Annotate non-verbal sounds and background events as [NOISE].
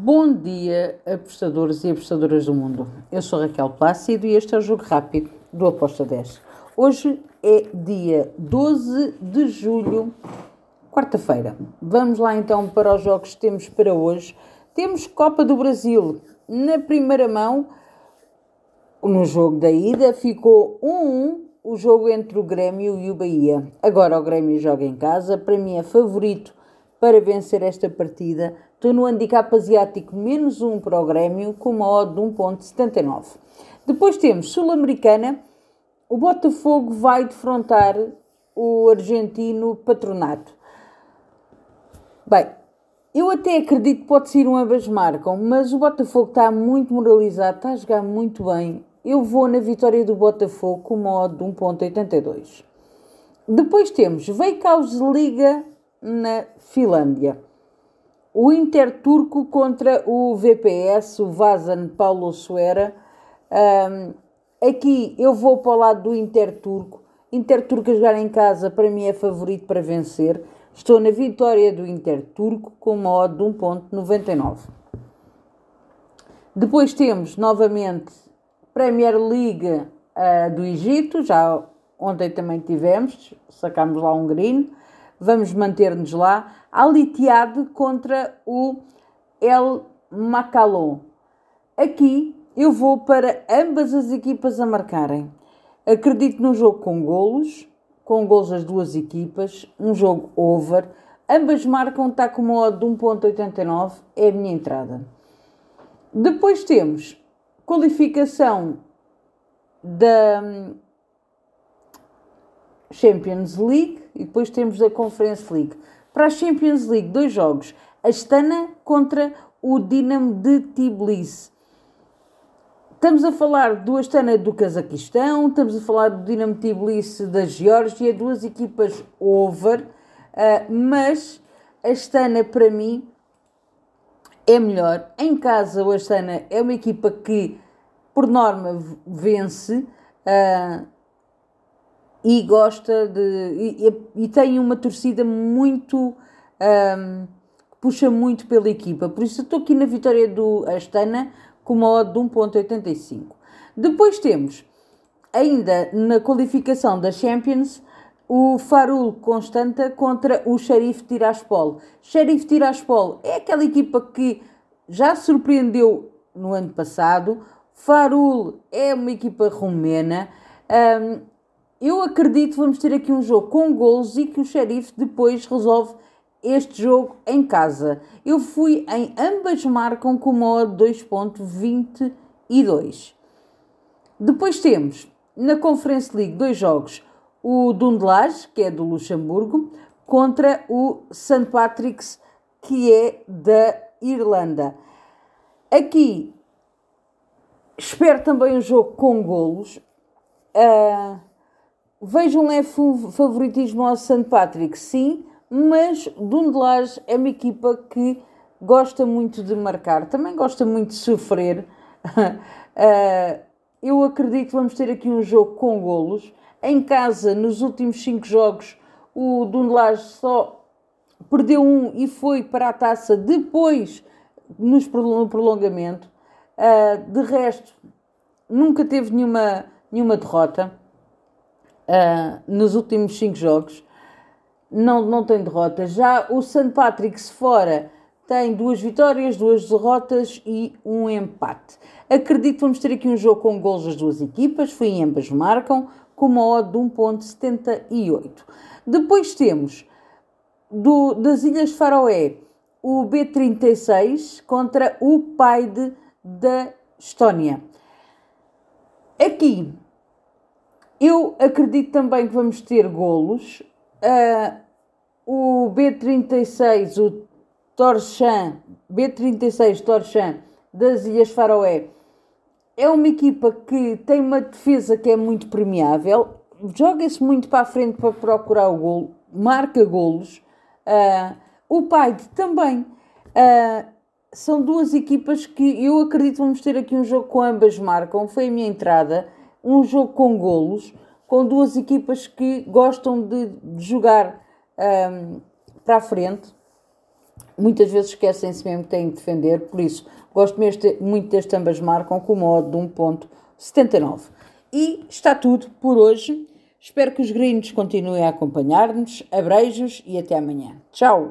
Bom dia, apostadores e apostadoras do mundo. Eu sou Raquel Plácido e este é o Jogo Rápido do Aposta 10. Hoje é dia 12 de julho, quarta-feira. Vamos lá então para os jogos que temos para hoje. Temos Copa do Brasil na primeira mão. No jogo da ida ficou 1-1 o jogo entre o Grêmio e o Bahia. Agora o Grêmio joga em casa. Para mim é favorito para vencer esta partida. Estou no handicap asiático menos 1 para o Grêmio com uma odd de 1.79. Depois temos Sul-Americana. O Botafogo vai defrontar o argentino Patronato. Bem, eu até acredito que pode ser um ambas marcam, mas o Botafogo está muito moralizado, está a jogar muito bem. Eu vou na vitória do Botafogo com uma odd de 1.82. Depois temos Veikaus Liga na Finlândia. O Inter Turco contra o VPS, o Vazan Paulo Suera. Um, aqui eu vou para o lado do Inter Turco. Inter Turco a jogar em casa para mim é favorito para vencer. Estou na vitória do Inter Turco com uma odd de 1.99. Depois temos novamente Premier League uh, do Egito, já ontem também tivemos, sacámos lá um green vamos manter-nos lá. Alitiade contra o El Macalon. Aqui eu vou para ambas as equipas a marcarem. Acredito num jogo com golos, com golos das duas equipas, um jogo over. Ambas marcam, está com uma odd de 1.89, é a minha entrada. Depois temos qualificação da Champions League e depois temos a Conference League. Para a Champions League, dois jogos. Astana contra o Dinamo de Tbilisi. Estamos a falar do Astana do Cazaquistão, estamos a falar do Dinamo de Tbilisi da Geórgia, duas equipas over, uh, mas Astana para mim é melhor. Em casa o Astana é uma equipa que por norma vence. Uh, e gosta de. e, e tem uma torcida muito. Um, puxa muito pela equipa. Por isso estou aqui na vitória do Astana com uma odd de 1.85. Depois temos, ainda na qualificação da Champions, o Farul Constanta contra o Sheriff Tiraspol. Sheriff Tiraspol é aquela equipa que já surpreendeu no ano passado. Farul é uma equipa romena. Um, eu acredito que vamos ter aqui um jogo com gols e que o Sheriff depois resolve este jogo em casa. Eu fui em ambas marcam com uma odd 2.22. Depois temos na Conference League dois jogos. O Dundlage, que é do Luxemburgo, contra o St. Patrick's, que é da Irlanda. Aqui espero também um jogo com golos. Uh, Vejo um leve favoritismo ao St. Patrick, sim, mas Dundlage é uma equipa que gosta muito de marcar, também gosta muito de sofrer. uh, [LAUGHS] eu acredito que vamos ter aqui um jogo com golos. Em casa, nos últimos cinco jogos, o Dundlage só perdeu um e foi para a taça depois no prolongamento. Uh, de resto, nunca teve nenhuma, nenhuma derrota uh, nos últimos cinco jogos. Não, não tem derrota. Já o St. Patrick's fora tem duas vitórias, duas derrotas e um empate. Acredito que vamos ter aqui um jogo com gols das duas equipas, foi em ambas marcam, com uma odd de 1.78. Depois temos do, das Ilhas Faroé o B36 contra o Paide da Estónia. Aqui eu acredito também que vamos ter golos. Uh, o B36, o Torchan, B36 Torchan das Ilhas Faroé, é uma equipa que tem uma defesa que é muito premiável, joga-se muito para a frente para procurar o golo, marca golos. Uh, o Paide também. Uh, são duas equipas que eu acredito vamos ter aqui um jogo com ambas marcam. Foi a minha entrada um jogo com golos, com duas equipas que gostam de, jogar um, para a frente. muitas vezes esquecem-se mesmo que têm que defender, por isso gosto mesmo de, muito das tambas marcam com o modo de 1.79. E está tudo por hoje. Espero que os gringos continuem a acompanhar-nos. Abreijos e até amanhã. Tchau!